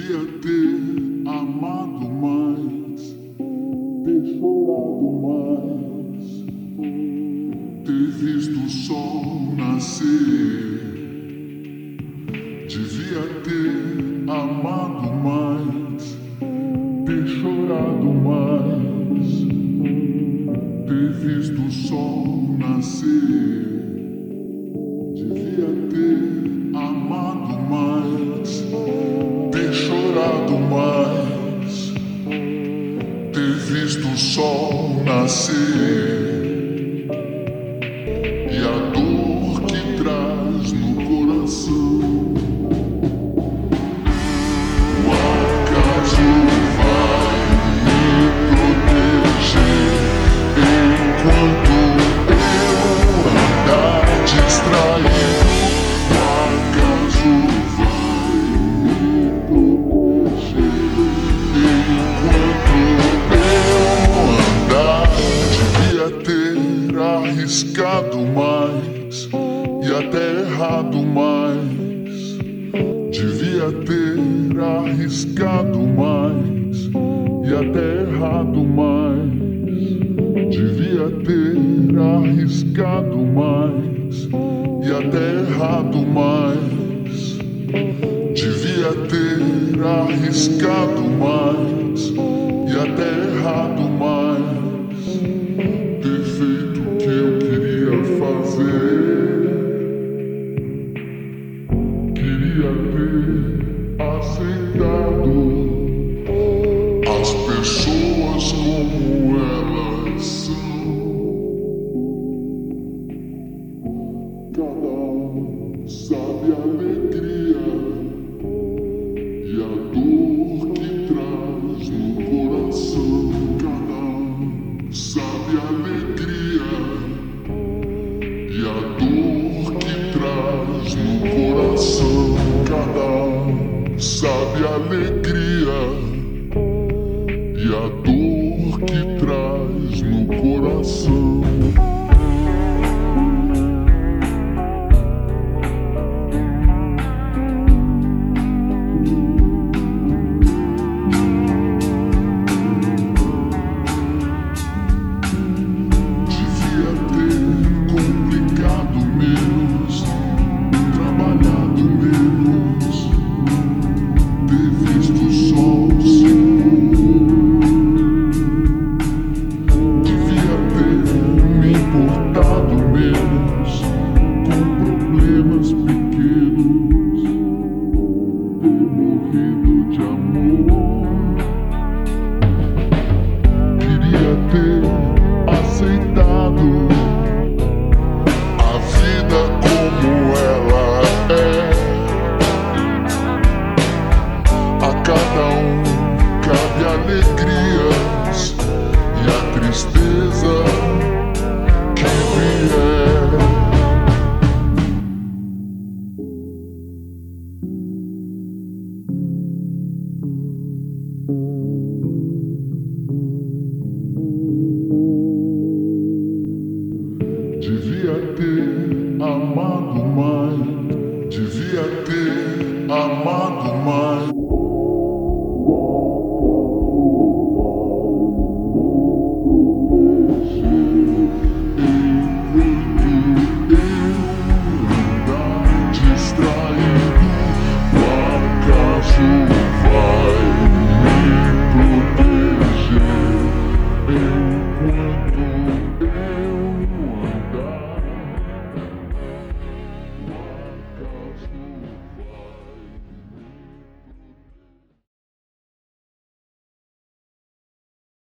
merecia ter amado mais, ter chorado mais, ter visto o sol nascer. Devia ter amado mais, ter chorado mais, ter visto o sol nascer. Devia ter sol nascer. Arriscado mais e até errado mais. Devia ter arriscado mais e até errado mais. Devia ter arriscado mais e até errado mais. Devia ter arriscado mais e até errado mais. A alegria e a dor que traz no coração. Cada sabe alegria Tudo khi tu te amor. Amado mais, devia ter amado mais.